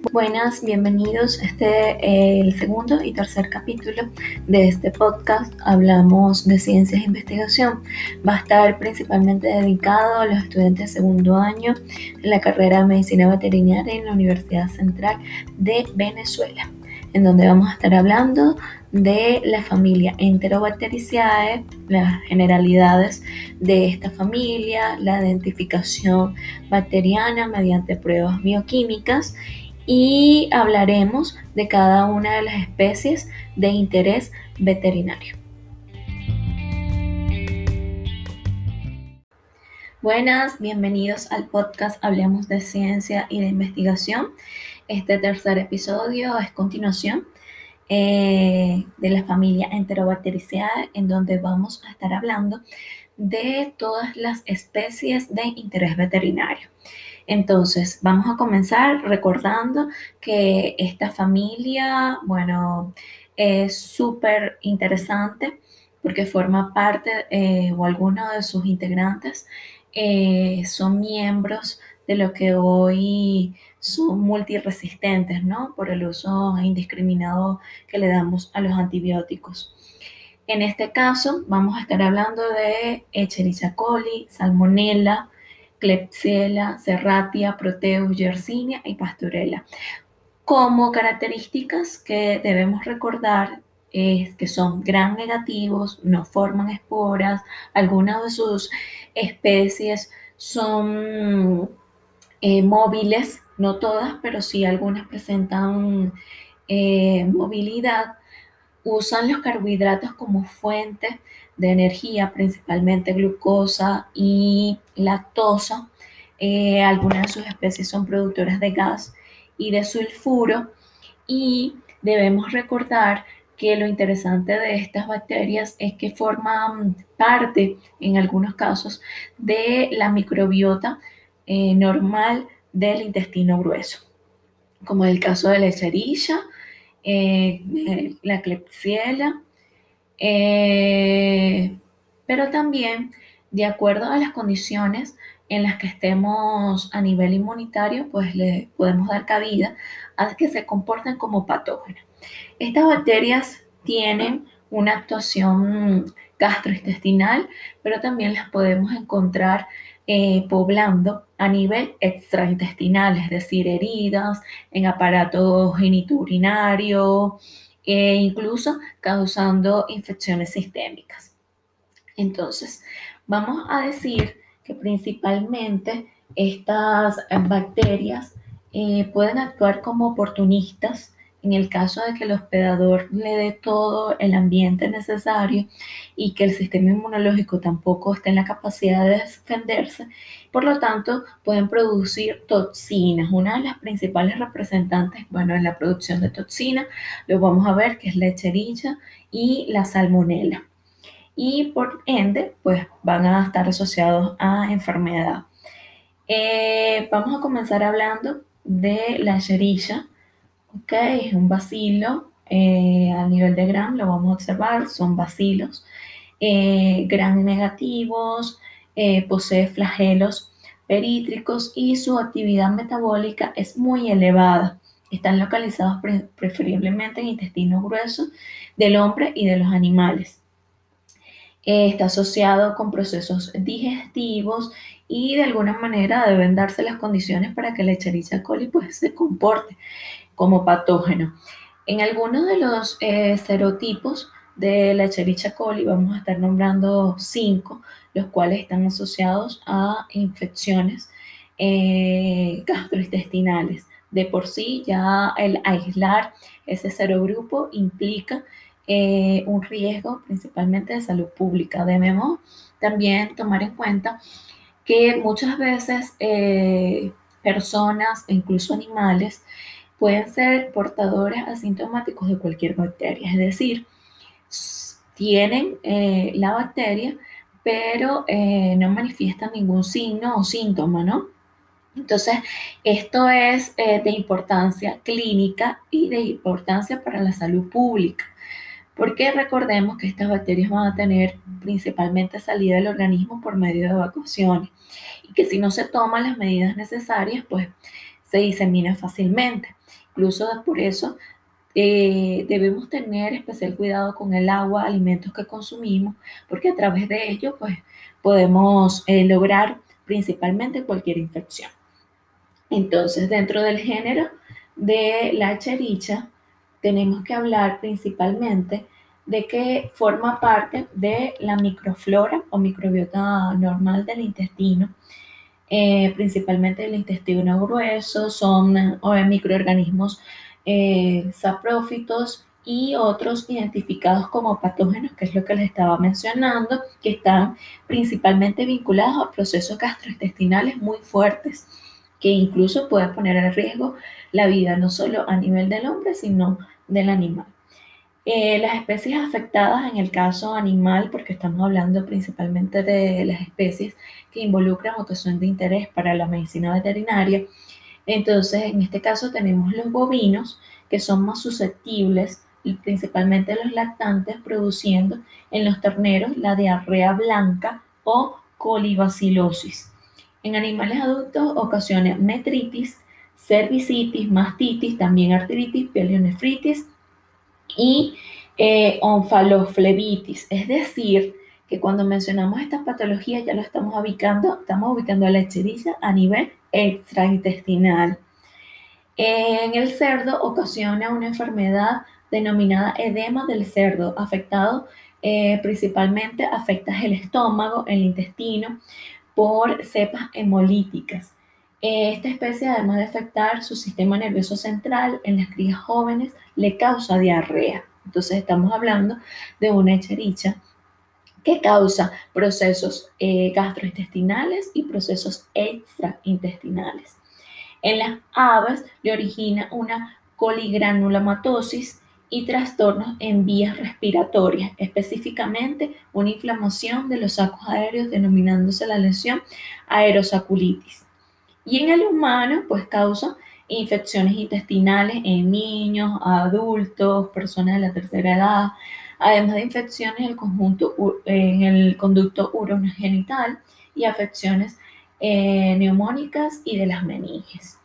Buenas, bienvenidos. Este es el segundo y tercer capítulo de este podcast. Hablamos de ciencias e investigación. Va a estar principalmente dedicado a los estudiantes de segundo año en la carrera de medicina veterinaria en la Universidad Central de Venezuela, en donde vamos a estar hablando de la familia Enterobacteriaceae, las generalidades de esta familia, la identificación bacteriana mediante pruebas bioquímicas y hablaremos de cada una de las especies de interés veterinario. Buenas, bienvenidos al podcast Hablemos de Ciencia y de Investigación. Este tercer episodio es continuación eh, de la familia Enterobacteriaceae, en donde vamos a estar hablando de todas las especies de interés veterinario. Entonces, vamos a comenzar recordando que esta familia, bueno, es súper interesante porque forma parte eh, o algunos de sus integrantes eh, son miembros de lo que hoy son multiresistentes, ¿no? Por el uso indiscriminado que le damos a los antibióticos. En este caso, vamos a estar hablando de Echerichia coli, Salmonella, Klebsiella, Serratia, Proteus, Yersinia y Pasturella. Como características que debemos recordar es que son gran negativos, no forman esporas, algunas de sus especies son eh, móviles, no todas, pero sí algunas presentan eh, movilidad, usan los carbohidratos como fuente de energía, principalmente glucosa y lactosa. Eh, algunas de sus especies son productoras de gas y de sulfuro y debemos recordar que lo interesante de estas bacterias es que forman parte, en algunos casos, de la microbiota eh, normal del intestino grueso, como el caso de la Escherichia, eh, la Klebsiella, eh, pero también de acuerdo a las condiciones en las que estemos a nivel inmunitario, pues le podemos dar cabida a que se comporten como patógenos. Estas bacterias tienen una actuación gastrointestinal, pero también las podemos encontrar eh, poblando a nivel extraintestinal, es decir, heridas en aparato genitourinario, e incluso causando infecciones sistémicas. Entonces, vamos a decir que principalmente estas bacterias eh, pueden actuar como oportunistas en el caso de que el hospedador le dé todo el ambiente necesario y que el sistema inmunológico tampoco esté en la capacidad de defenderse, por lo tanto pueden producir toxinas. Una de las principales representantes, bueno, en la producción de toxinas, lo vamos a ver que es la echerilla y la salmonela. Y por ende, pues van a estar asociados a enfermedad. Eh, vamos a comenzar hablando de la echerilla Ok, es un bacilo. Eh, a nivel de Gram lo vamos a observar, son bacilos. Eh, Gram negativos, eh, posee flagelos perítricos y su actividad metabólica es muy elevada. Están localizados preferiblemente en intestino grueso del hombre y de los animales. está asociado con procesos digestivos y de alguna manera deben darse las condiciones para que la Escherichia coli pues, se comporte como patógeno. En algunos de los eh, serotipos de la Escherichia coli vamos a estar nombrando cinco, los cuales están asociados a infecciones eh, gastrointestinales. De por sí, ya el aislar ese serogrupo implica eh, un riesgo principalmente de salud pública. Debemos también tomar en cuenta que muchas veces personas e incluso animales pueden ser portadores asintomáticos de cualquier bacteria, es decir, tienen eh, la bacteria, pero eh, no manifiestan ningún signo o síntoma, ¿no? Entonces, esto es eh, de importancia clínica y de importancia para la salud pública, porque recordemos que estas bacterias van a tener principalmente salida del organismo por medio de evacuaciones y que si no se toman las medidas necesarias, pues se disemina fácilmente. Incluso por eso eh, debemos tener especial cuidado con el agua, alimentos que consumimos, porque a través de ello pues, podemos eh, lograr principalmente cualquier infección. Entonces, dentro del género de la chericha, tenemos que hablar principalmente de que forma parte de la microflora o microbiota normal del intestino, eh, principalmente del intestino grueso, son eh, microorganismos eh, saprófitos y otros identificados como patógenos, que es lo que les estaba mencionando, que están principalmente vinculados a procesos gastrointestinales muy fuertes, que incluso pueden poner en riesgo la vida no solo a nivel del hombre, sino del animal. Eh, las especies afectadas en el caso animal, porque estamos hablando principalmente de las especies que involucran o que son de interés para la medicina veterinaria, entonces en este caso tenemos los bovinos, que son más susceptibles, principalmente los lactantes, produciendo en los terneros la diarrea blanca o colibacilosis. En animales adultos ocasiona metritis, cervicitis, mastitis, también artritis, pielonefritis y eh, onfaloflebitis. Es decir, que cuando mencionamos estas patologías ya lo estamos ubicando, estamos ubicando a la echericia a nivel extraintestinal. En el cerdo ocasiona una enfermedad denominada edema del cerdo, afectado eh, principalmente afecta el estómago, el intestino, por cepas hemolíticas. Esta especie, además de afectar su sistema nervioso central en las crías jóvenes, le causa diarrea. Entonces estamos hablando de una echericha que causa procesos eh, gastrointestinales y procesos extraintestinales. En las aves le origina una coligranulomatosis y trastornos en vías respiratorias, específicamente una inflamación de los sacos aéreos denominándose la lesión aerosaculitis. Y en el humano, pues causa infecciones intestinales en niños, adultos, personas de la tercera edad, además de infecciones en el, conjunto, en el conducto uronogenital y afecciones eh, neumónicas y de las meninges.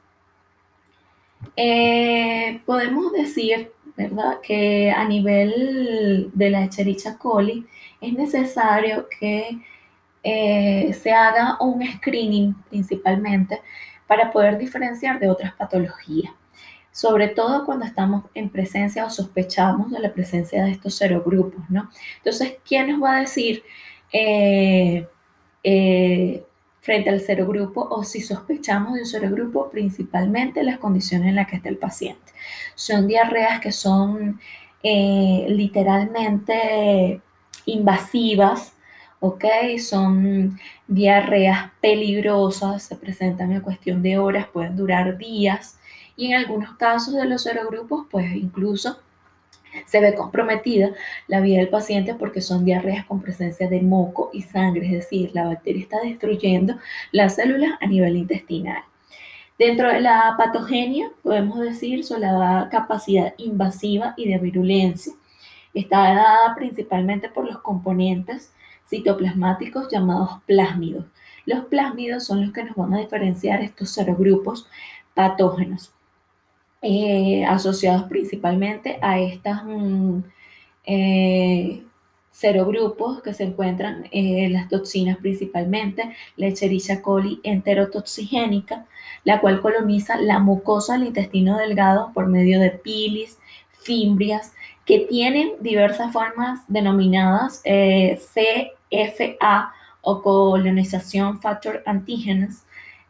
Eh, podemos decir, ¿verdad?, que a nivel de la Echerichia coli es necesario que eh, se haga un screening principalmente para poder diferenciar de otras patologías, sobre todo cuando estamos en presencia o sospechamos de la presencia de estos serogrupos, ¿no? Entonces, ¿quién nos va a decir eh, eh, frente al serogrupo o si sospechamos de un serogrupo, principalmente las condiciones en las que está el paciente? Son diarreas que son literalmente invasivas, ¿ok? Son diarreas peligrosas, se presentan en cuestión de horas, pueden durar días y en algunos casos de los serogrupos, pues incluso se ve comprometida la vida del paciente porque son diarreas con presencia de moco y sangre, es decir, la bacteria está destruyendo las células a nivel intestinal. Dentro de la patogenia, podemos decir, son la capacidad invasiva y de virulencia. Está dada principalmente por los componentes citoplasmáticos llamados plásmidos. Los plásmidos son los que nos van a diferenciar estos serogrupos patógenos, eh, asociados principalmente a estas mm, eh, serogrupos que se encuentran en las toxinas principalmente, la Escherichia coli enterotoxigénica, la cual coloniza la mucosa del intestino delgado por medio de pilis, fimbrias, que tienen diversas formas denominadas eh, CFA o colonización factor antígenos,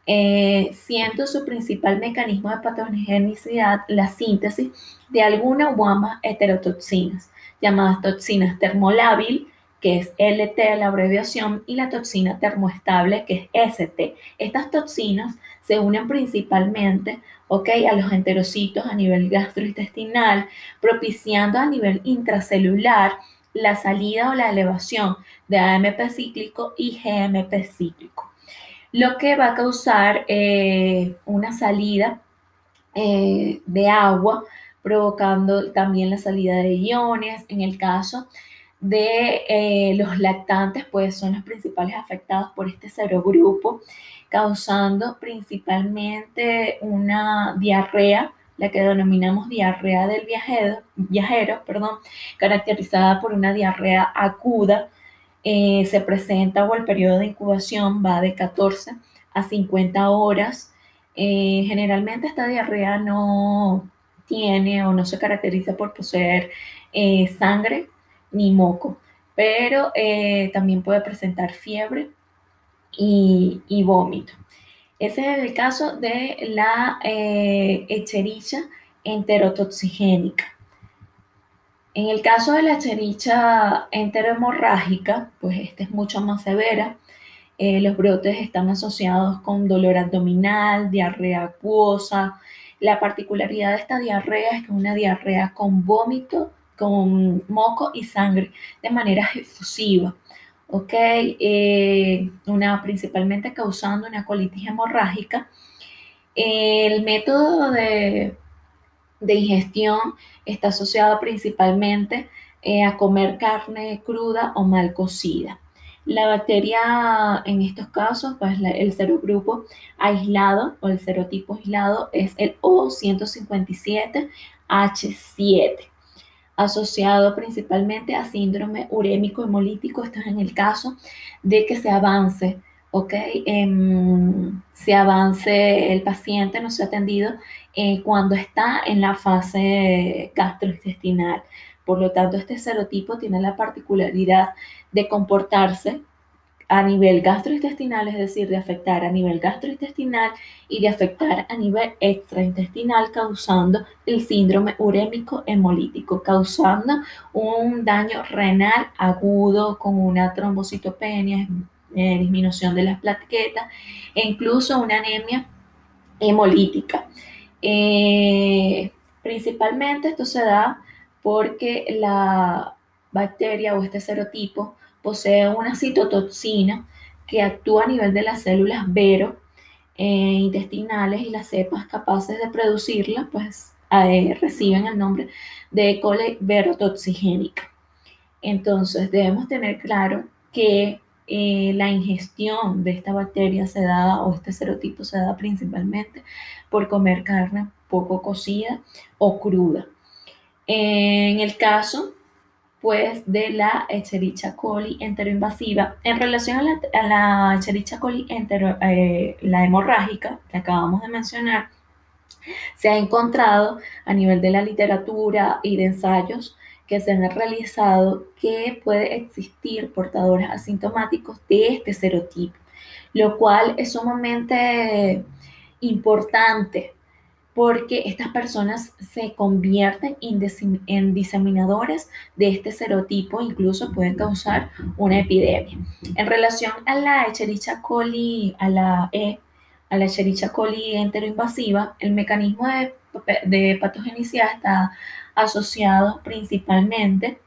eh, siendo su principal mecanismo de patogenicidad la síntesis de alguna o heterotoxinas, llamadas toxinas termolábil, que es LT la abreviación, y la toxina termoestable, que es ST. Estas toxinas se unen principalmente ¿ok? a los enterocitos a nivel gastrointestinal, propiciando a nivel intracelular la salida o la elevación de AMP cíclico y GMP cíclico, lo que va a causar eh, una salida eh, de agua, provocando también la salida de iones. En el caso de eh, los lactantes, pues son los principales afectados por este serogrupo causando principalmente una diarrea, la que denominamos diarrea del viajero, viajero perdón, caracterizada por una diarrea aguda. Eh, se presenta o el periodo de incubación va de 14 a 50 horas. Eh, generalmente esta diarrea no tiene o no se caracteriza por poseer eh, sangre ni moco, pero también puede presentar fiebre y, vómito. Ese es el caso de la eh, enterotoxigénica. En el caso de la echericha enterohemorrágica, pues esta es mucho más severa. Eh, los brotes están asociados con dolor abdominal, diarrea acuosa. La particularidad de esta diarrea es que es una diarrea con vómito, con moco y sangre de manera efusiva. ¿Ok? Eh, una, principalmente causando una colitis hemorrágica. El método de, de ingestión está asociado principalmente eh, a comer carne cruda o mal cocida. La bacteria en estos casos, pues el serogrupo aislado o el serotipo aislado es el O157H7 asociado principalmente a síndrome urémico hemolítico. Esto es en el caso de que se avance, ¿ok? Em, se avance el paciente, no se ha atendido eh, cuando está en la fase gastrointestinal. Por lo tanto, este serotipo tiene la particularidad de comportarse a nivel gastrointestinal, es decir, de afectar a nivel gastrointestinal y de afectar a nivel extraintestinal, causando el síndrome urémico hemolítico, causando un daño renal agudo con una trombocitopenia, eh, disminución de las plaquetas e incluso una anemia hemolítica. Eh, principalmente esto se da porque la bacteria o este serotipo posee una citotoxina que actúa a nivel de las células vero eh, intestinales y las cepas capaces de producirla, pues eh, reciben el nombre de E. verotoxigénica. Entonces debemos tener claro que eh, la ingestión de esta bacteria se da o este serotipo se da principalmente por comer carne poco cocida o cruda. En el caso pues, de la Echerichia coli enteroinvasiva. En relación a la, a la Echerichia coli entero, eh, la hemorrágica que acabamos de mencionar, se ha encontrado a nivel de la literatura y de ensayos que se han realizado que puede existir portadores asintomáticos de este serotipo, lo cual es sumamente importante porque estas personas se convierten en diseminadores de este serotipo, incluso pueden causar una epidemia. En relación a la Echerichia coli, a la E, a la coli enteroinvasiva, el mecanismo de, de patogenicidad está asociado principalmente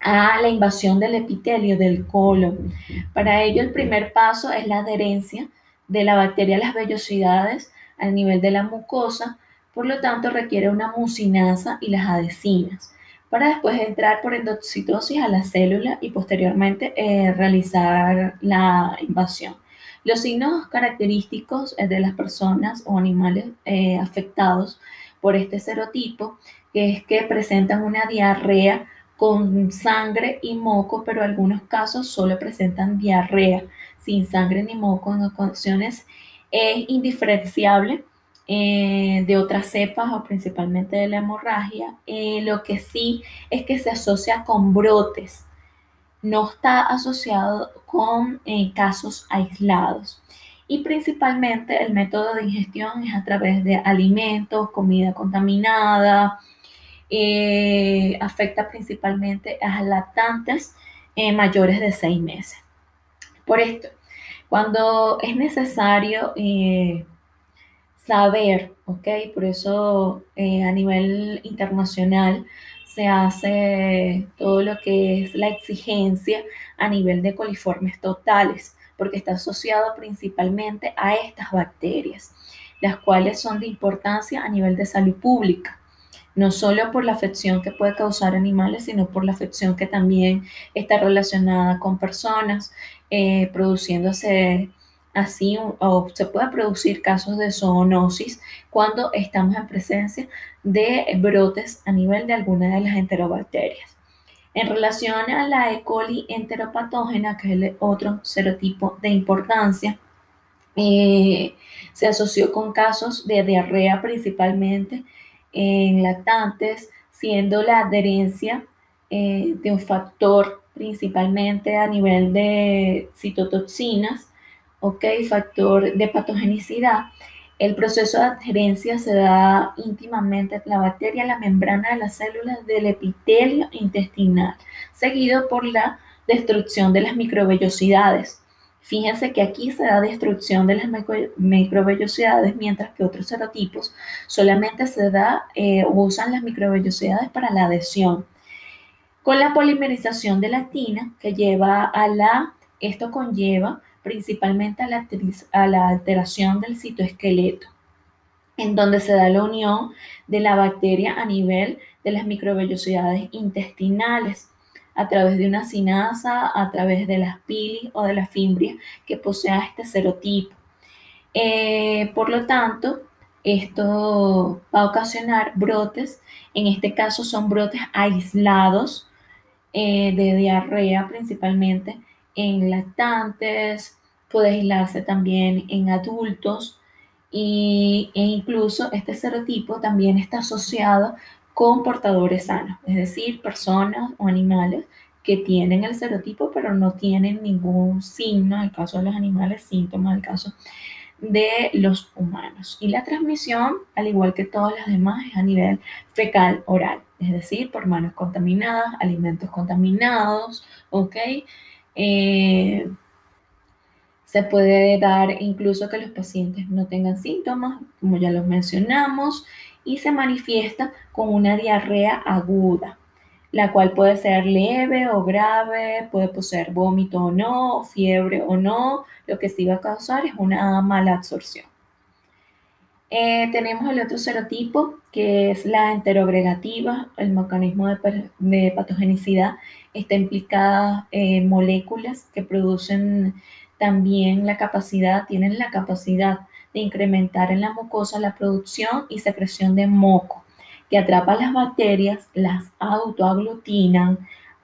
a la invasión del epitelio del colon. Para ello, el primer paso es la adherencia de la bacteria a las vellosidades al nivel de la mucosa, por lo tanto requiere una mucinasa y las adhesinas, para después entrar por endocitosis a la célula y posteriormente eh, realizar la invasión. Los signos característicos eh, de las personas o animales eh, afectados por este serotipo es que presentan una diarrea con sangre y moco, pero en algunos casos solo presentan diarrea sin sangre ni moco en ocasiones es indiferenciable eh, de otras cepas o principalmente de la hemorragia. Eh, lo que sí es que se asocia con brotes, no está asociado con eh, casos aislados. Y principalmente el método de ingestión es a través de alimentos, comida contaminada, afecta principalmente a lactantes mayores de seis meses. Por esto, cuando es necesario eh, saber, ¿ok? Por eso eh, a nivel internacional se hace todo lo que es la exigencia a nivel de coliformes totales, porque está asociado principalmente a estas bacterias, las cuales son de importancia a nivel de salud pública no solo por la afección que puede causar animales, sino por la afección que también está relacionada con personas, eh, produciéndose así o se puede producir casos de zoonosis cuando estamos en presencia de brotes a nivel de alguna de las enterobacterias. En relación a la E. coli enteropatógena, que es otro serotipo de importancia, eh, se asoció con casos de diarrea principalmente en lactantes, siendo la adherencia eh, de un factor principalmente a nivel de citotoxinas, ¿ok? Factor de patogenicidad. El proceso de adherencia se da íntimamente la bacteria la membrana de las células del epitelio intestinal, seguido por la destrucción de las microvellosidades. Fíjense que aquí se da destrucción de las microvellosidades, mientras que otros serotipos solamente se da eh, usan las microvellosidades para la adhesión. Con la polimerización de la actina, que lleva a la, esto conlleva principalmente a la, a la alteración del citoesqueleto, en donde se da la unión de la bacteria a nivel de las microvellosidades intestinales a través de una sinasa, a través de las pili o de la fimbria que posea este serotipo. Eh, por lo tanto, esto va a ocasionar brotes, en este caso son brotes aislados eh, de diarrea principalmente en lactantes, puede aislarse también en adultos y, e incluso este serotipo también está asociado con portadores sanos, es decir, personas o animales que tienen el serotipo pero no tienen ningún signo, en el caso de los animales, síntomas, en el caso de los humanos. Y la transmisión, al igual que todas las demás, es a nivel fecal oral, es decir, por manos contaminadas, alimentos contaminados, ¿ok? Eh, se puede dar incluso que los pacientes no tengan síntomas, como ya los mencionamos, y se manifiesta con una diarrea aguda, la cual puede ser leve o grave, puede poseer vómito o no, fiebre o no, lo que sí va a causar es una mala absorción. Eh, tenemos el otro serotipo, que es la enterogregativa, el mecanismo de, patogenicidad está implicada en moléculas que producen también la capacidad, tienen la capacidad de incrementar en la mucosa la producción y secreción de moco, que atrapa las bacterias, las autoaglutinan,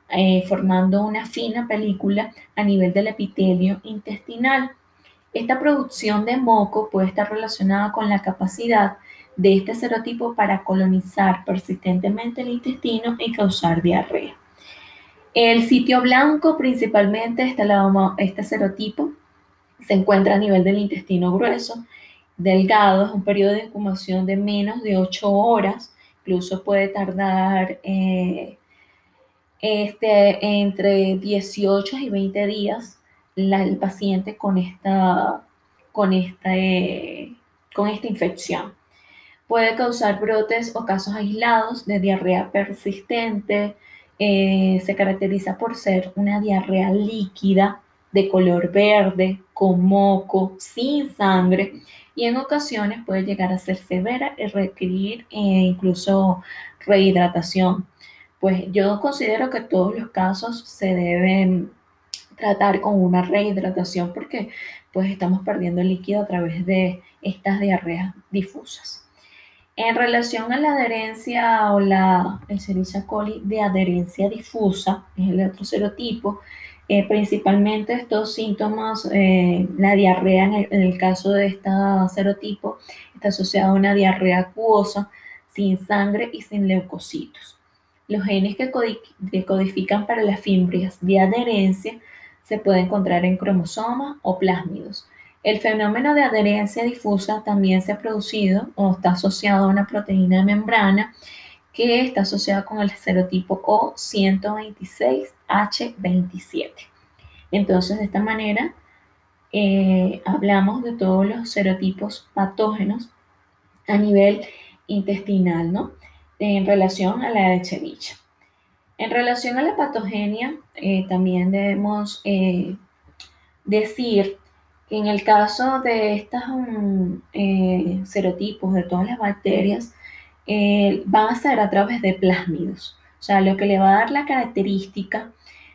eh, formando una fina película a nivel del epitelio intestinal. Esta producción de moco puede estar relacionada con la capacidad de este serotipo para colonizar persistentemente el intestino y causar diarrea. El sitio blanco, principalmente este, este serotipo, se encuentra a nivel del intestino grueso, delgado, es un periodo de incubación de menos de 8 horas, incluso puede tardar eh, este, entre 18 y 20 días el paciente con esta, con, esta, con esta infección. Puede causar brotes o casos aislados de diarrea persistente. Eh, se caracteriza por ser una diarrea líquida de color verde, con moco, sin sangre y en ocasiones puede llegar a ser severa y requerir eh, incluso rehidratación. Pues yo considero que todos los casos se deben tratar con una rehidratación porque pues estamos perdiendo líquido a través de estas diarreas difusas. En relación a la adherencia o la Escherichia coli de adherencia difusa, es el otro serotipo, eh, principalmente estos síntomas, eh, la diarrea en el, caso de este serotipo está asociada a una diarrea acuosa, sin sangre y sin leucocitos. Los genes que codifican para las fimbrias de adherencia se puede encontrar en cromosomas o plásmidos. El fenómeno de adherencia difusa también se ha producido o está asociado a una proteína de membrana que está asociada con el serotipo O126H27. Entonces, de esta manera, eh, hablamos de todos los serotipos patógenos a nivel intestinal, ¿no? En relación a la Echevich. En relación a la patogenia, eh, también debemos eh, decir que en el caso de estos mm, eh, serotipos de todas las bacterias, van a ser a través de plásmidos. O sea, lo que le va a dar la característica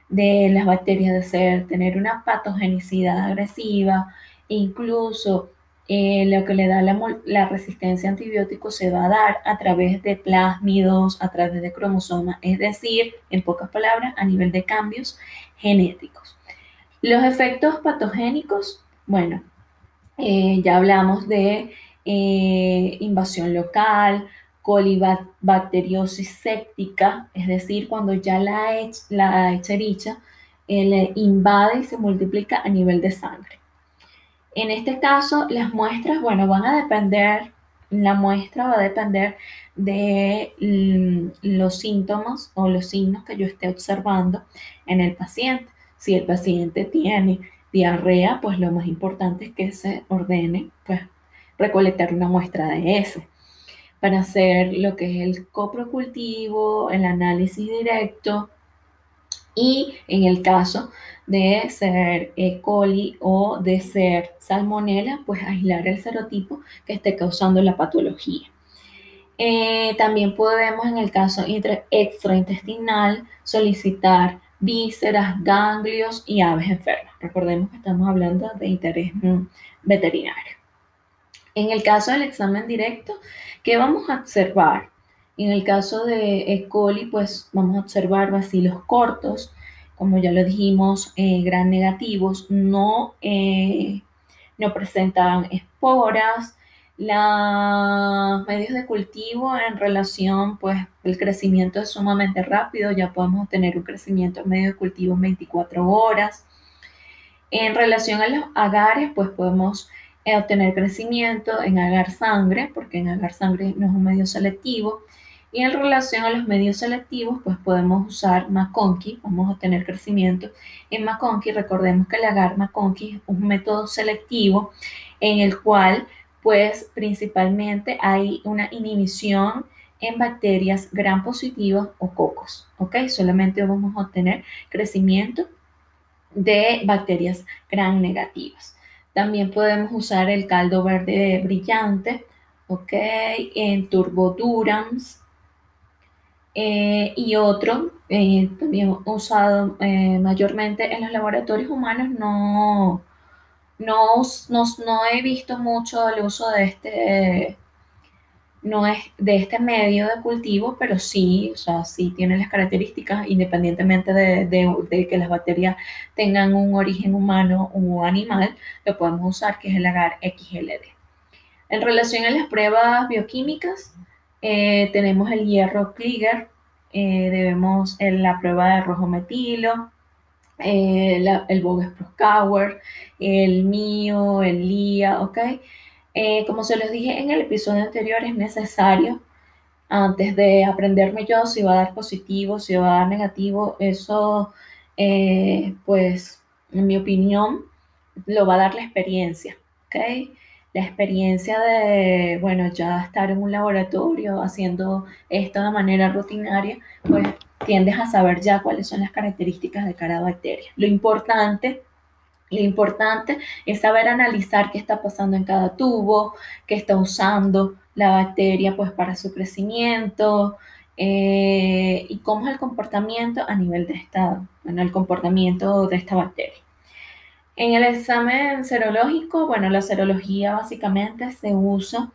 de las bacterias de ser, tener una patogenicidad agresiva, incluso eh, lo que le da la, resistencia a antibióticos se va a dar a través de plásmidos, a través de cromosomas, es decir, en pocas palabras, a nivel de cambios genéticos. Los efectos patogénicos, bueno, eh, ya hablamos de eh, invasión local, colibacteriosis séptica, es decir, cuando ya la, la hechericha invade y se multiplica a nivel de sangre. En este caso, las muestras, bueno, van a depender, la muestra va a depender de mm, los síntomas o los signos que yo esté observando en el paciente. Si el paciente tiene diarrea, pues lo más importante es que se ordene, pues, recolectar una muestra de ese para hacer lo que es el coprocultivo, el análisis directo y en el caso de ser E. coli o de ser salmonella, pues aislar el serotipo que esté causando la patología. Eh, también podemos, en el caso extraintestinal, solicitar vísceras, ganglios y aves enfermas. Recordemos que estamos hablando de interés mm, veterinario. En el caso del examen directo, ¿qué vamos a observar? En el caso de E. coli, pues vamos a observar vacilos cortos, como ya lo dijimos, eh, gran negativos, no, eh, no presentan esporas. Los medios de cultivo en relación, pues el crecimiento es sumamente rápido, ya podemos tener un crecimiento en medio de cultivo en 24 horas. En relación a los agares, pues podemos eh, obtener crecimiento en agar sangre, porque en agar sangre no es un medio selectivo, y en relación a los medios selectivos, pues podemos usar McConkey, vamos a obtener crecimiento en McConkey. Recordemos que el agar McConkey es un método selectivo en el cual, pues principalmente hay una inhibición en bacterias gram positivas o cocos, ¿ok? Solamente vamos a obtener crecimiento de bacterias gram negativas. También podemos usar el caldo verde brillante, ¿ok? En turbodurans, eh, y otro, eh, también usado eh, mayormente en los laboratorios humanos, no, no, no, he visto mucho el uso de este, no es de este medio de cultivo, pero sí, o sea, sí tiene las características, independientemente de, de, que las bacterias tengan un origen humano o animal, lo podemos usar, que es el agar XLD. En relación a las pruebas bioquímicas, eh, tenemos el hierro Kliger, eh, debemos la prueba de rojo metilo, eh, el Bogus Proskauer, el mío, el LIA, ¿ok? como se los dije en el episodio anterior, es necesario antes de aprenderme yo si va a dar positivo, si va a dar negativo, eso, pues, en mi opinión, lo va a dar la experiencia, ¿ok? La experiencia de, bueno, ya estar en un laboratorio haciendo esto de manera rutinaria, pues tiendes a saber ya cuáles son las características de cada bacteria. Lo importante, lo importante es saber analizar qué está pasando en cada tubo, qué está usando la bacteria pues para su crecimiento, eh, y cómo es el comportamiento a nivel de estado, bueno, el comportamiento de esta bacteria. En el examen serológico, bueno, la serología básicamente se usa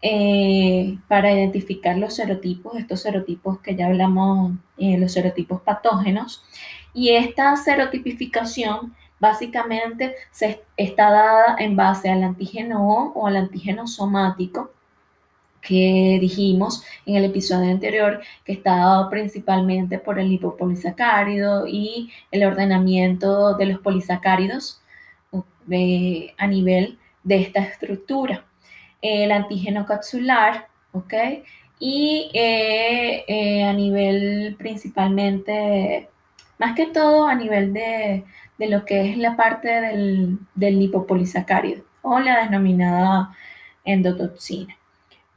eh, para identificar los serotipos, estos serotipos que ya hablamos, eh, los serotipos patógenos. Y esta serotipificación básicamente se, está dada en base al antígeno O o al antígeno somático que dijimos en el episodio anterior, que está dado principalmente por el lipopolisacárido y el ordenamiento de los polisacáridos a nivel de esta estructura. El antígeno capsular, ¿ok? Y eh, eh, a nivel principalmente, más que todo a nivel de, lo que es la parte del, del lipopolisacárido o la denominada endotoxina.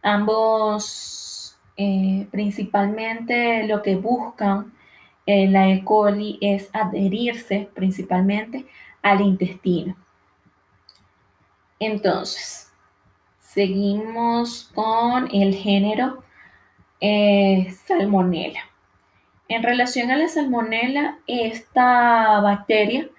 Ambos eh, principalmente lo que buscan en la E. coli es adherirse principalmente al intestino. Entonces, seguimos con el género eh, salmonella. En relación a la salmonella, esta bacteria,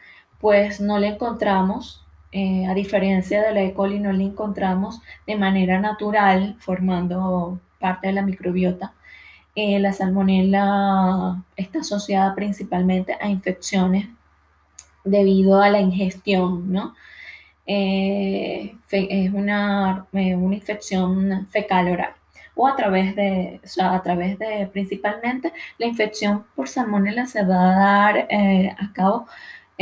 pues no la encontramos eh, a diferencia de la E. coli, no la encontramos de manera natural formando parte de la microbiota. Eh, la salmonela está asociada principalmente a infecciones debido a la ingestión, ¿no? Eh, es una, una infección fecal oral o a través de, a través de principalmente la infección por salmonela se va a dar a cabo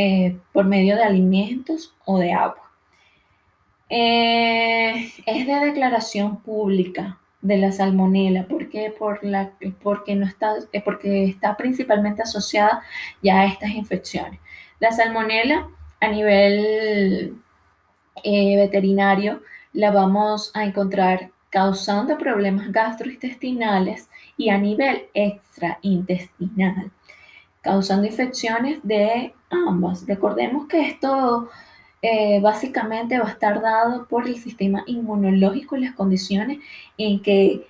eh, por medio de alimentos o de agua. Eh, es de declaración pública de la salmonela, porque, por la, porque, no está, eh, porque está principalmente asociada ya a estas infecciones. La salmonela a nivel veterinario la vamos a encontrar causando problemas gastrointestinales y a nivel extraintestinal causando infecciones de ambas. Recordemos que esto eh, básicamente va a estar dado por el sistema inmunológico y las condiciones en que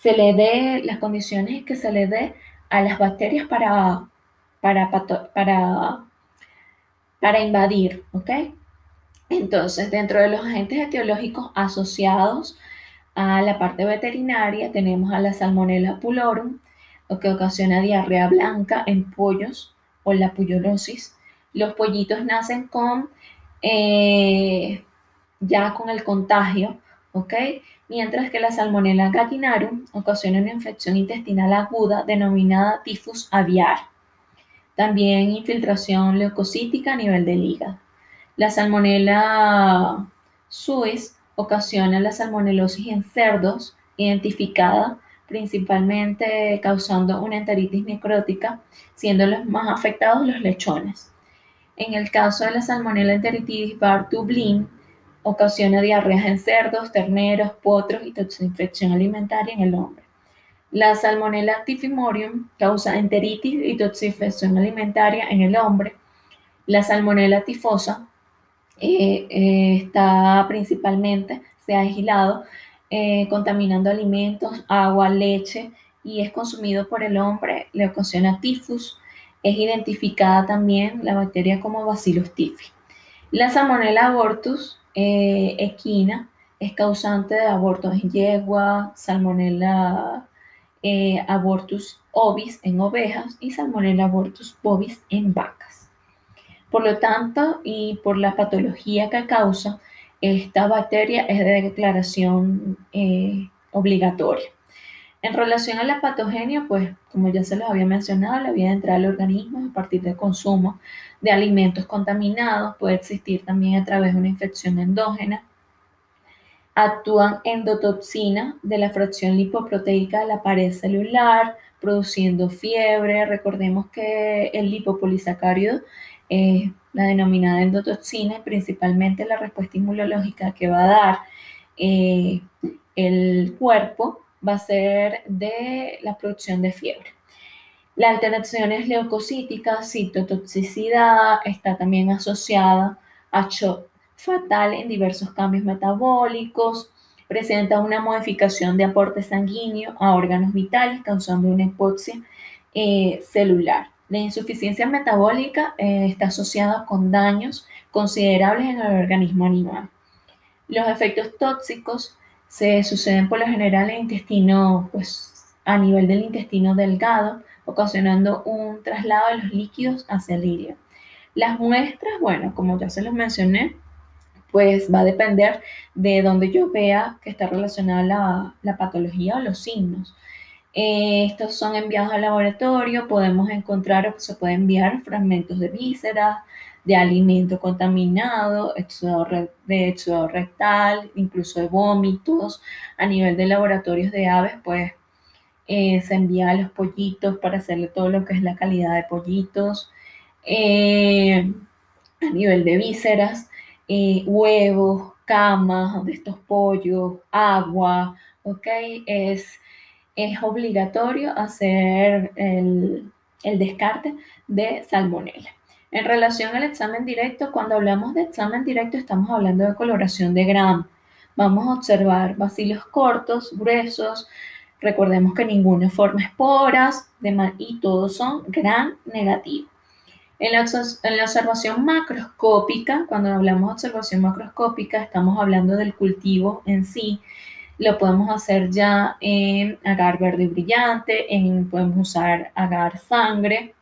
se le dé, las condiciones que se le dé a las bacterias para, para, para, para invadir, ¿ok? Entonces, dentro de los agentes etiológicos asociados a la parte veterinaria tenemos a la Salmonella pulorum, lo que ocasiona diarrea blanca en pollos o la puyolosis. Los pollitos nacen con eh, ya con el contagio, ¿ok? Mientras que la Salmonella gallinarum ocasiona una infección intestinal aguda denominada tifus aviar. También infiltración leucocítica a nivel del hígado. La Salmonella suis ocasiona la salmonelosis en cerdos, identificada principalmente causando una enteritis necrótica, siendo los más afectados los lechones. En el caso de la salmonella enteritis Bartholin, ocasiona diarreas en cerdos, terneros, potros y toxinfección alimentaria en el hombre. La salmonella tifimorium causa enteritis y toxinfección alimentaria en el hombre. La salmonella tifosa eh, eh, está principalmente, se ha aislado eh, contaminando alimentos, agua, leche y es consumido por el hombre, le ocasiona tifus. Es identificada también la bacteria como Bacillus tifi. La Salmonella abortus eh, equina es causante de abortos en yegua, Salmonella eh, abortus ovis en ovejas y Salmonella abortus bovis en vacas. Por lo tanto, y por la patología que causa, esta bacteria es de declaración eh, obligatoria. En relación a la patogenia, pues como ya se los había mencionado, la vía de entrada al organismo a partir del consumo de alimentos contaminados puede existir también a través de una infección endógena. Actúan endotoxina de la fracción lipoproteica de la pared celular, produciendo fiebre. Recordemos que el lipopolisacárido la denominada endotoxina principalmente la respuesta inmunológica que va a dar eh, el cuerpo va a ser de la producción de fiebre. La alteración es leucocítica, citotoxicidad, está también asociada a shock fatal en diversos cambios metabólicos, presenta una modificación de aporte sanguíneo a órganos vitales, causando una hipoxia eh, celular. La insuficiencia metabólica eh, está asociada con daños considerables en el organismo animal. Los efectos tóxicos se suceden por lo general en el intestino, pues a nivel del intestino delgado, ocasionando un traslado de los líquidos hacia el hígado. Las muestras, bueno, como ya se los mencioné, pues va a depender de donde yo vea que está relacionada la, la patología o los signos. Eh, estos son enviados al laboratorio, podemos encontrar o se puede enviar fragmentos de vísceras, de alimento contaminado, de éxodo rectal, incluso de vómitos. A nivel de laboratorios de aves, pues eh, se envía a los pollitos para hacerle todo lo que es la calidad de pollitos. Eh, a nivel de vísceras, huevos, camas de estos pollos, agua, ¿ok? Es es obligatorio hacer el, descarte de salmonella. En relación al examen directo, cuando hablamos de examen directo estamos hablando de coloración de Gram. Vamos a observar bacilos cortos, gruesos. Recordemos que ninguno forma esporas y todos son Gram negativo. En la, en la, observación macroscópica, cuando hablamos de observación macroscópica, estamos hablando del cultivo en sí. Lo podemos hacer ya en agar verde brillante, en, podemos usar agar sangre.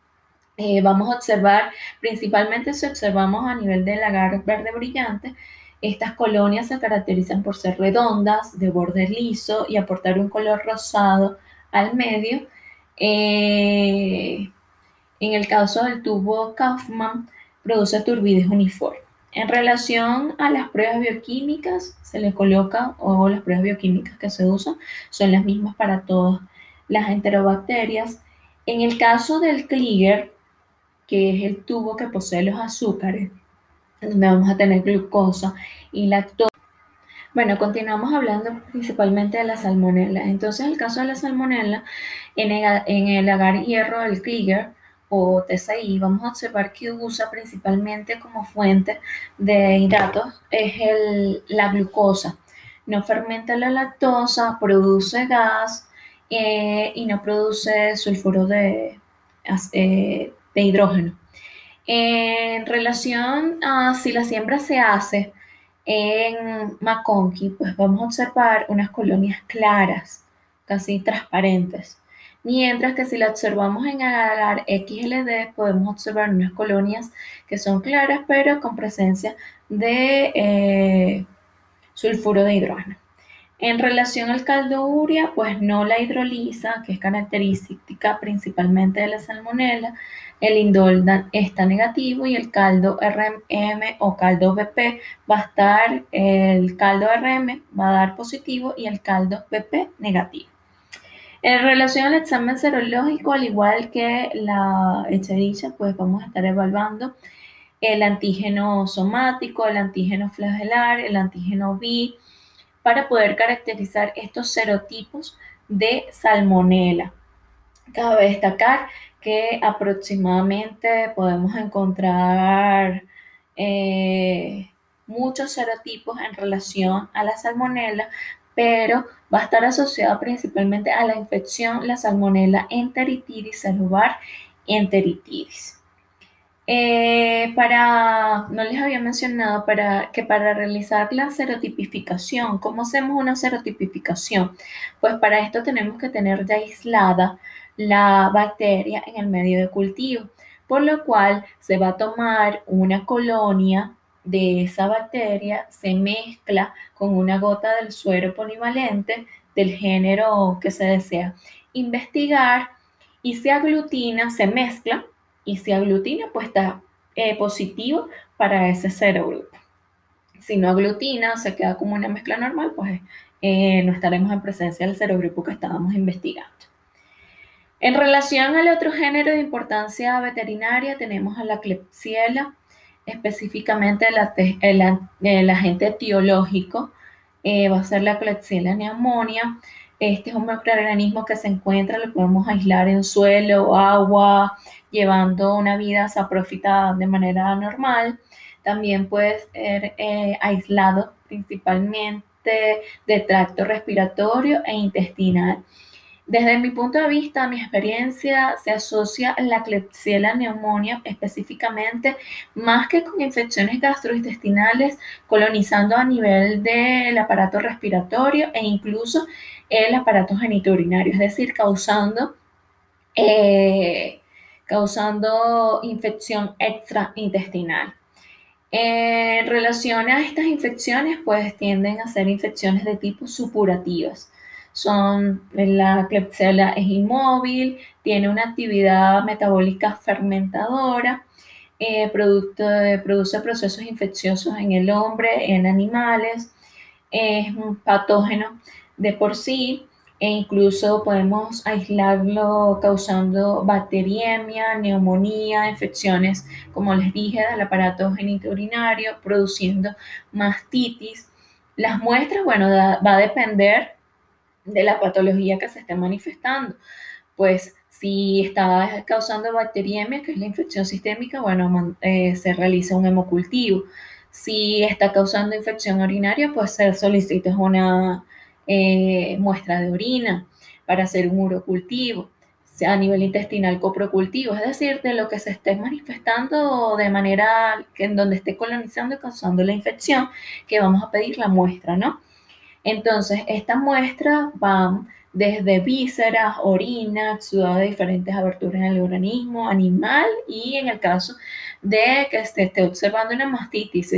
Eh, vamos a observar, principalmente si observamos a nivel del agar verde brillante, estas colonias se caracterizan por ser redondas, de borde liso y aportar un color rosado al medio. Eh, en el caso del tubo Kaufman, produce turbidez uniforme. En relación a las pruebas bioquímicas, se le coloca, o las pruebas bioquímicas que se usan, son las mismas para todas las enterobacterias. En el caso del Kliger, que es el tubo que posee los azúcares, donde vamos a tener glucosa y lactosa. Bueno, continuamos hablando principalmente de la salmonella. Entonces, el caso de la salmonella, en el, agar hierro del Kliger o TSI, vamos a observar que usa principalmente como fuente de hidratos es el, la glucosa. No fermenta la lactosa, produce gas eh, y no produce sulfuro de, eh, de hidrógeno. En relación a si la siembra se hace en McConkey, pues vamos a observar unas colonias claras, casi transparentes. Mientras que si la observamos en agar XLD, podemos observar unas colonias que son claras, pero con presencia de eh, sulfuro de hidrógeno. En relación al caldo urea, pues no la hidroliza, que es característica principalmente de la salmonela. El indol está negativo y el caldo RM o caldo BP va a estar, el caldo RM va a dar positivo y el caldo BP negativo. En relación al examen serológico, al igual que la echadilla, pues vamos a estar evaluando el antígeno somático, el antígeno flagelar, el antígeno B, para poder caracterizar estos serotipos de salmonela. Cabe destacar que aproximadamente podemos encontrar eh, muchos serotipos en relación a la salmonela, pero va a estar asociado principalmente a la infección, la salmonela enteritidis celular enteritidis. Eh, para, no les había mencionado para, que para realizar la serotipificación, ¿cómo hacemos una serotipificación? Pues para esto tenemos que tener ya aislada la bacteria en el medio de cultivo, por lo cual se va a tomar una colonia de esa bacteria, se mezcla con una gota del suero polivalente del género que se desea investigar y se aglutina, se mezcla y si aglutina, pues está eh, positivo para ese serogrupo. Si no aglutina, se queda como una mezcla normal, pues eh, no estaremos en presencia del serogrupo que estábamos investigando. En relación al otro género de importancia veterinaria, tenemos a la Klebsiella, específicamente el, agente etiológico, eh, va a ser la Klebsiella pneumonia. Este es un microorganismo que se encuentra, lo podemos aislar en suelo, agua, llevando una vida saprofita de manera normal. También puede ser eh, aislado principalmente de tracto respiratorio e intestinal. Desde mi punto de vista, mi experiencia se asocia a la Klebsiella neumonía específicamente más que con infecciones gastrointestinales, colonizando a nivel del aparato respiratorio e incluso el aparato genitourinario, es decir, causando eh, causando infección extraintestinal. En relación a estas infecciones, pues tienden a ser infecciones de tipo supurativas. Son, la Klebsiella es inmóvil, tiene una actividad metabólica fermentadora, eh, produce procesos infecciosos en el hombre, en animales, es un patógeno de por sí, e incluso podemos aislarlo causando bacteriemia, neumonía, infecciones, como les dije, del aparato genitourinario, produciendo mastitis. Las muestras, bueno, va a depender de la patología que se esté manifestando. Pues si está causando bacteriemia, que es la infección sistémica, bueno, eh, se realiza un hemocultivo. Si está causando infección urinaria, pues se solicita una eh, muestra de orina para hacer un urocultivo. a nivel intestinal coprocultivo, es decir, de lo que se esté manifestando de manera en donde esté colonizando y causando la infección, que vamos a pedir la muestra, ¿no? Entonces, estas muestras van desde vísceras, orina, exudado de diferentes aberturas en el organismo animal y en el caso de que se esté observando una mastitis,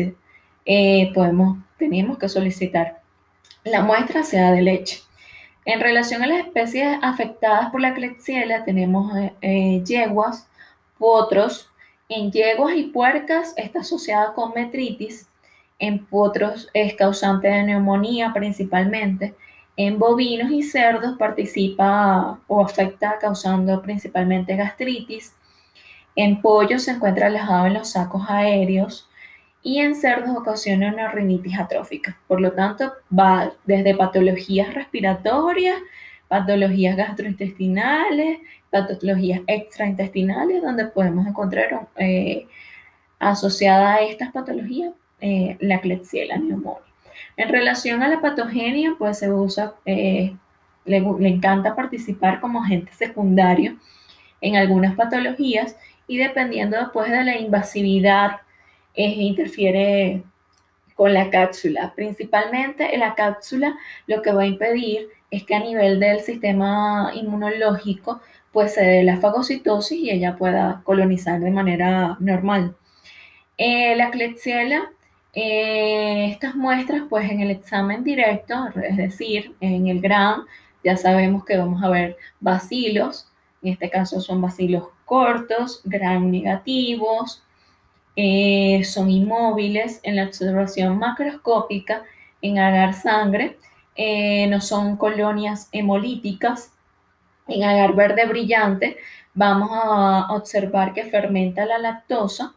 eh, podemos, tenemos que solicitar la muestra sea de leche. En relación a las especies afectadas por la Klebsiella, tenemos eh, eh, yeguas, potros. En yeguas y puercas está asociada con metritis. En potros es causante de neumonía principalmente. En bovinos y cerdos participa o afecta causando principalmente gastritis. En pollos se encuentra alejado en los sacos aéreos y en cerdos ocasiona una rinitis atrófica. Por lo tanto, va desde patologías respiratorias, patologías gastrointestinales, patologías extraintestinales, donde podemos encontrar eh, asociada a estas patologías eh, la Klebsiella pneumoniae. En relación a la patogenia, pues se usa, eh, le, encanta participar como agente secundario en algunas patologías y dependiendo después de la invasividad interfiere con la cápsula. Principalmente la cápsula lo que va a impedir es que a nivel del sistema inmunológico pues se dé la fagocitosis y ella pueda colonizar de manera normal. Eh, la Klebsiella, eh, estas muestras pues en el examen directo, es decir, en el GRAM, ya sabemos que vamos a ver bacilos, en este caso son bacilos cortos, GRAM negativos, eh, son inmóviles en la observación macroscópica en agar sangre, eh, no son colonias hemolíticas. En agar verde brillante vamos a observar que fermenta la lactosa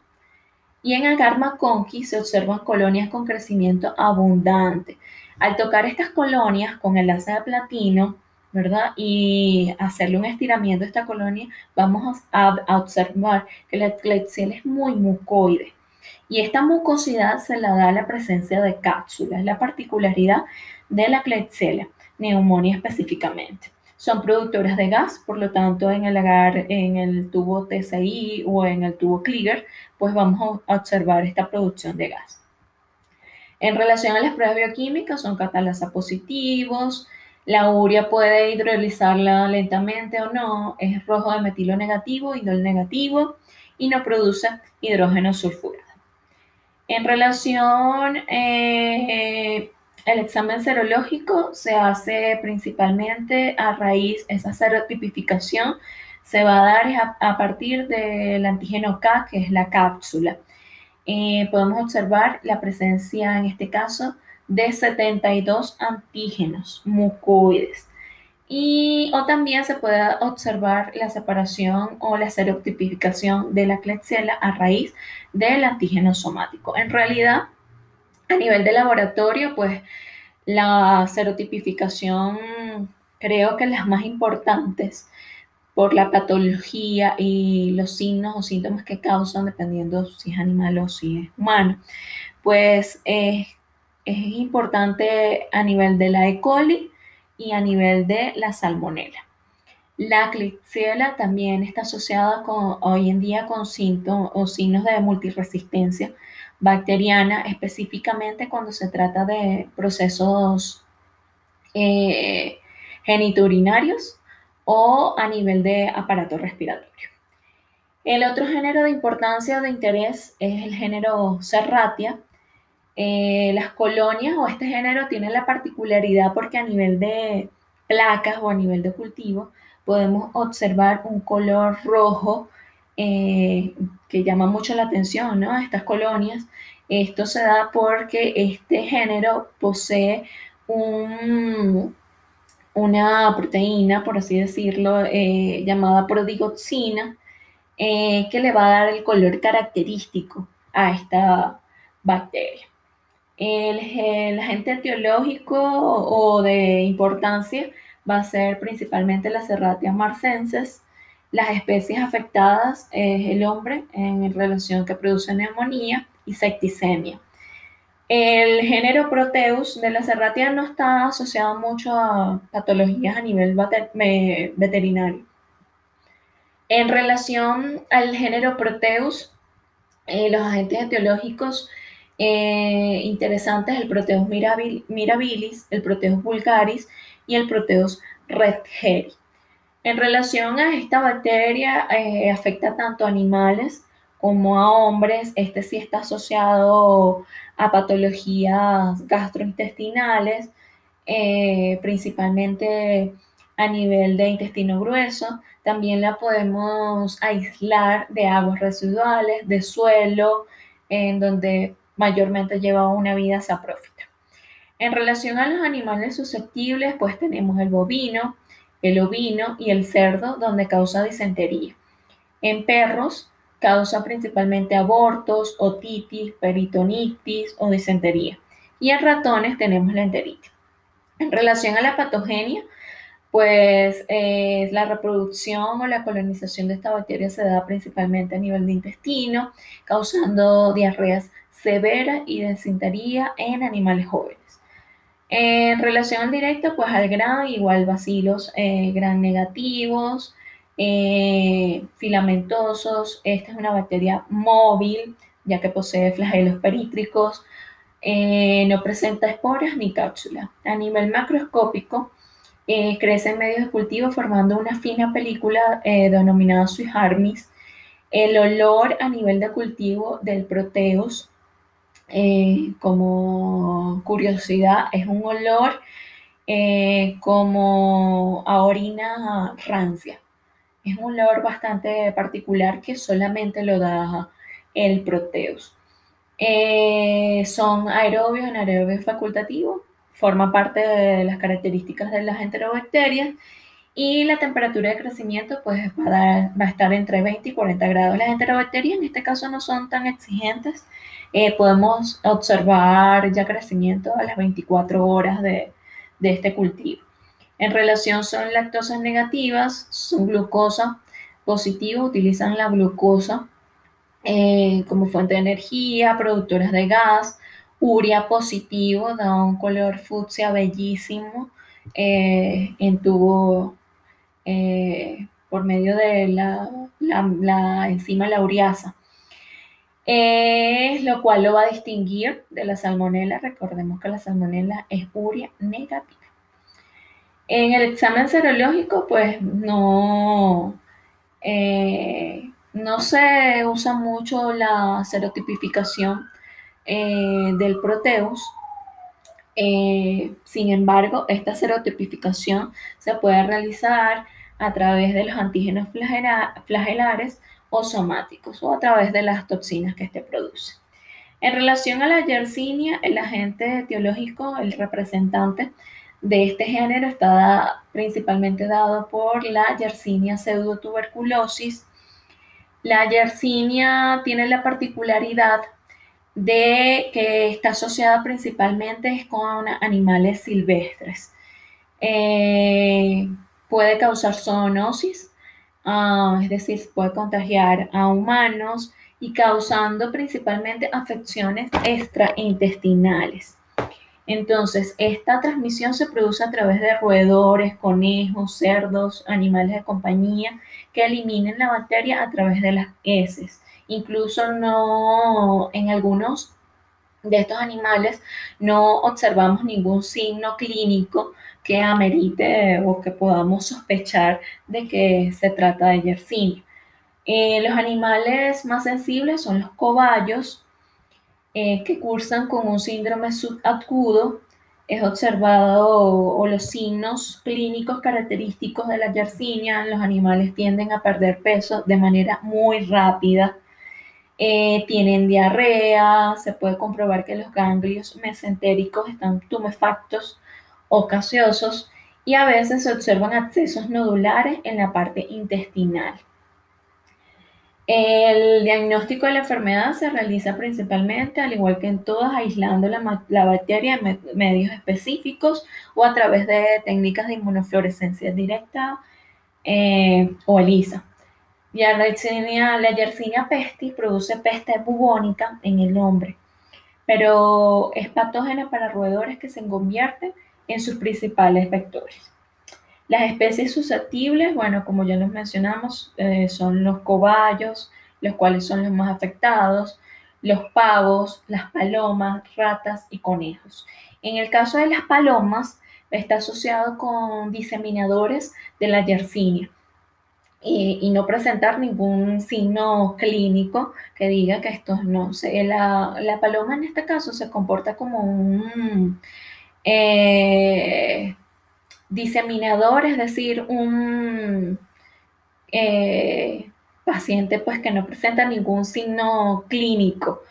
y en agar maconqui se observan colonias con crecimiento abundante. Al tocar estas colonias con el de platino, ¿verdad? Y hacerle un estiramiento a esta colonia, vamos a, observar que la Klebsiella es muy mucoide. Y esta mucosidad se la da la presencia de cápsulas, la particularidad de la Klebsiella, neumonía específicamente. Son productoras de gas, por lo tanto, en el agar, en el tubo TCI o en el tubo Kliger, pues vamos a observar esta producción de gas. En relación a las pruebas bioquímicas, son catalasa positivos, la urea puede hidrolizarla lentamente o no, es rojo de metilo negativo, indol negativo y no produce hidrógeno sulfurado. En relación, eh, el examen serológico se hace principalmente a raíz, esa serotipificación se va a dar a, partir del antígeno K, que es la cápsula. Eh, podemos observar la presencia, en este caso, de 72 antígenos mucoides. Y, o también se puede observar la separación o la serotipificación de la Klebsiella a raíz del antígeno somático. En realidad, a nivel de laboratorio, pues la serotipificación creo que las más importantes por la patología y los signos o síntomas que causan, dependiendo si es animal o si es humano, pues es importante a nivel de la E. coli y a nivel de la salmonela. La Klebsiella también está asociada con, hoy en día con síntomas o signos de multiresistencia bacteriana, específicamente cuando se trata de procesos eh, o a nivel de aparato respiratorio. El otro género de importancia o de interés es el género Serratia, eh, las colonias o este género tienen la particularidad porque a nivel de placas o a nivel de cultivo podemos observar un color rojo eh, que llama mucho la atención, ¿no? Estas colonias. Esto se da porque este género posee una proteína, por así decirlo, eh, llamada prodigoxina, que le va a dar el color característico a esta bacteria. El, agente etiológico o de importancia va a ser principalmente las Serratia marcenses. Las especies afectadas es el hombre en relación que produce neumonía y septicemia. El género Proteus de la Serratia no está asociado mucho a patologías a nivel veterinario. En relación al género Proteus, eh, los agentes etiológicos eh, interesantes, el Proteus mirabilis, el Proteus vulgaris y el Proteus redgeri. En relación a esta bacteria, eh, afecta tanto a animales como a hombres. Este sí está asociado a patologías gastrointestinales, eh, principalmente a nivel de intestino grueso. También la podemos aislar de aguas residuales, de suelo, en donde mayormente lleva una vida saprófita. En relación a los animales susceptibles, pues tenemos el bovino, el ovino y el cerdo, donde causa disentería. En perros, causa principalmente abortos, otitis, peritonitis o disentería. Y en ratones tenemos la enteritis. En relación a la patogenia, pues eh, la reproducción o la colonización de esta bacteria se da principalmente a nivel de intestino, causando diarreas severas y disentería en animales jóvenes. En relación al directo, pues al gran, igual bacilos eh, gran negativos, eh, filamentosos. Esta es una bacteria móvil, ya que posee flagelos perítricos, eh, no presenta esporas ni cápsula. A nivel macroscópico, crece en medios de cultivo formando una fina película denominada sui harmis. El olor a nivel de cultivo del proteus eh, como curiosidad, es un olor eh, como a orina rancia. Es un olor bastante particular que solamente lo da el Proteus. Eh, son aerobios, anaerobios facultativos, forma parte de las características de las enterobacterias y la temperatura de crecimiento pues va a, estar entre 20 y 40 grados. Las enterobacterias en este caso no son tan exigentes, eh, podemos observar ya crecimiento a las 24 horas de, este cultivo. En relación son lactosas negativas, son glucosa positiva, utilizan la glucosa eh, como fuente de energía, productoras de gas, uria positivo, da un color fucsia bellísimo eh, en tubo por medio de la, enzima lauriasa. Eh, lo cual lo va a distinguir de la salmonela. Recordemos que la salmonela es uria negativa. En el examen serológico, pues no, eh, no se usa mucho la serotipificación eh, del Proteus. sin embargo, esta serotipificación se puede realizar a través de los antígenos flagelares o somáticos o a través de las toxinas que este produce. En relación a la yersinia, el agente etiológico, el representante de este género está principalmente dado por la yersinia pseudotuberculosis. La yersinia tiene la particularidad de que está asociada principalmente con animales silvestres. Eh, puede causar zoonosis, Ah, es decir, puede contagiar a humanos y causando principalmente afecciones extraintestinales. Entonces, esta transmisión se produce a través de roedores, conejos, cerdos, animales de compañía que eliminen la bacteria a través de las heces. Incluso no en algunos de estos animales no observamos ningún signo clínico que amerite o que podamos sospechar de que se trata de Yersinia. Eh, los animales más sensibles son los cobayos, eh, que cursan con un síndrome subacudo. Es observado o, los signos clínicos característicos de la yersinia. Los animales tienden a perder peso de manera muy rápida. Eh, tienen diarrea, se puede comprobar que los ganglios mesentéricos están tumefactos o gaseosos y a veces se observan accesos nodulares en la parte intestinal. El diagnóstico de la enfermedad se realiza principalmente, al igual que en todas, aislando la, bacteria en medios específicos o a través de técnicas de inmunofluorescencia directa eh, o ELISA. la la Yersinia pestis produce peste bubónica en el hombre, pero es patógena para roedores que se convierten en sus principales vectores. Las especies susceptibles, bueno, como ya los mencionamos, eh, son los cobayos, los cuales son los más afectados, los pavos, las palomas, ratas y conejos. En el caso de las palomas, está asociado con diseminadores de la yersinia y, no presentar ningún signo clínico que diga que esto no. La, la paloma en este caso se comporta como un eh, diseminador, es decir, un eh, paciente pues que no presenta ningún signo clínico,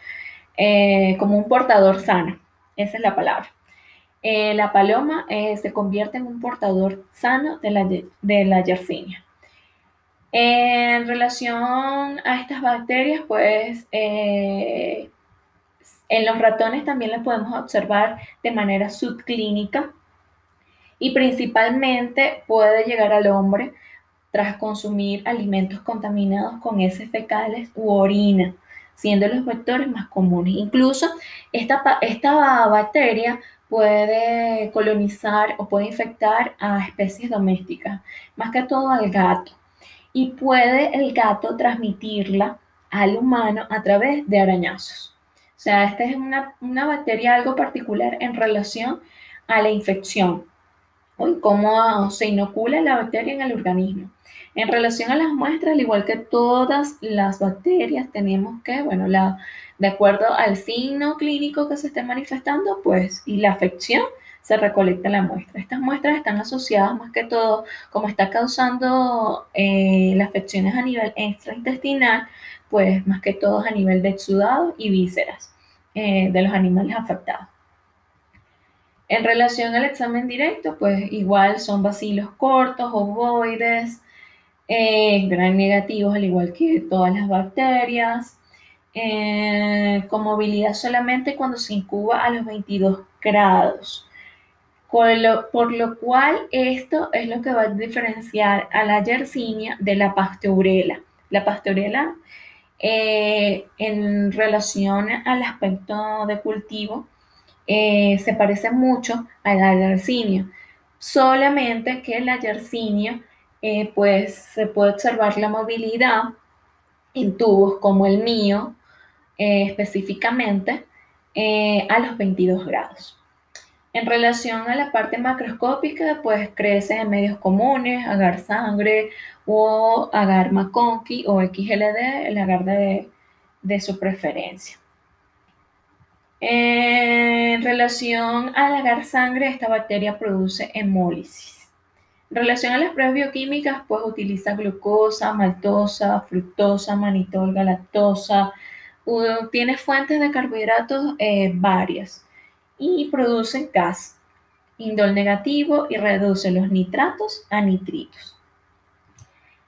eh, como un portador sano. Esa es la palabra. la paloma se convierte en un portador sano de la, de la yersinia. En relación a estas bacterias, pues en los ratones también las podemos observar de manera subclínica y principalmente puede llegar al hombre tras consumir alimentos contaminados con heces fecales u orina, siendo los vectores más comunes. Incluso esta, esta bacteria puede colonizar o puede infectar a especies domésticas, más que todo al gato y puede el gato transmitirla al humano a través de arañazos. O sea, esta es una, bacteria algo particular en relación a la infección o cómo se inocula la bacteria en el organismo. En relación a las muestras, al igual que todas las bacterias, tenemos que, bueno, la, de acuerdo al signo clínico que se esté manifestando, pues, y la afección, se recolecta la muestra. Estas muestras están asociadas más que todo, como está causando eh, las afecciones a nivel extraintestinal, pues más que todo a nivel de exudados y vísceras eh, de los animales afectados. En relación al examen directo, pues igual son bacilos cortos, ovoides, eh, gran negativos, al igual que todas las bacterias, con movilidad solamente cuando se incuba a los 22 grados. Por lo, cual esto es lo que va a diferenciar a la yersinia de la pasteurela. La pasteurela, eh, en relación al aspecto de cultivo, eh, se parece mucho a la yersinia, solamente que la yersinia, eh, pues se puede observar la movilidad en tubos como el mío, específicamente, a los 22 grados. En relación a la parte macroscópica, pues crece en medios comunes, agar sangre o agar McConkey o XLD, el agar de, su preferencia. En relación al agar sangre, esta bacteria produce hemólisis. En relación a las pruebas bioquímicas, pues utiliza glucosa, maltosa, fructosa, manitol, galactosa. Tiene fuentes de carbohidratos eh, varias y produce gas, indol negativo y reduce los nitratos a nitritos.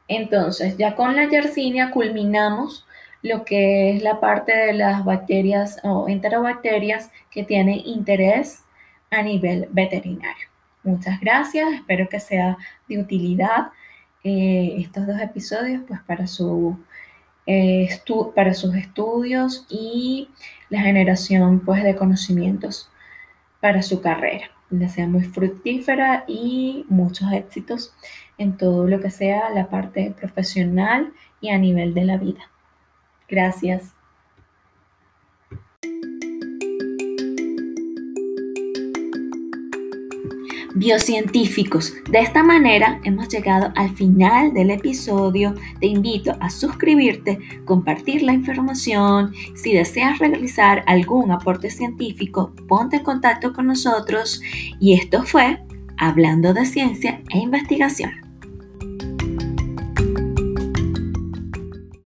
Entonces, ya con la yersinia culminamos lo que es la parte de las bacterias o enterobacterias que tienen interés a nivel veterinario. Muchas gracias, espero que sea de utilidad eh, estos dos episodios pues, para, su, eh, para sus estudios y la generación pues, de conocimientos para su carrera. Le sea muy fructífera y muchos éxitos en todo lo que sea la parte profesional y a nivel de la vida. Gracias. biocientíficos. De esta manera hemos llegado al final del episodio. Te invito a suscribirte, compartir la información. Si deseas realizar algún aporte científico, ponte en contacto con nosotros. Y esto fue Hablando de Ciencia e Investigación.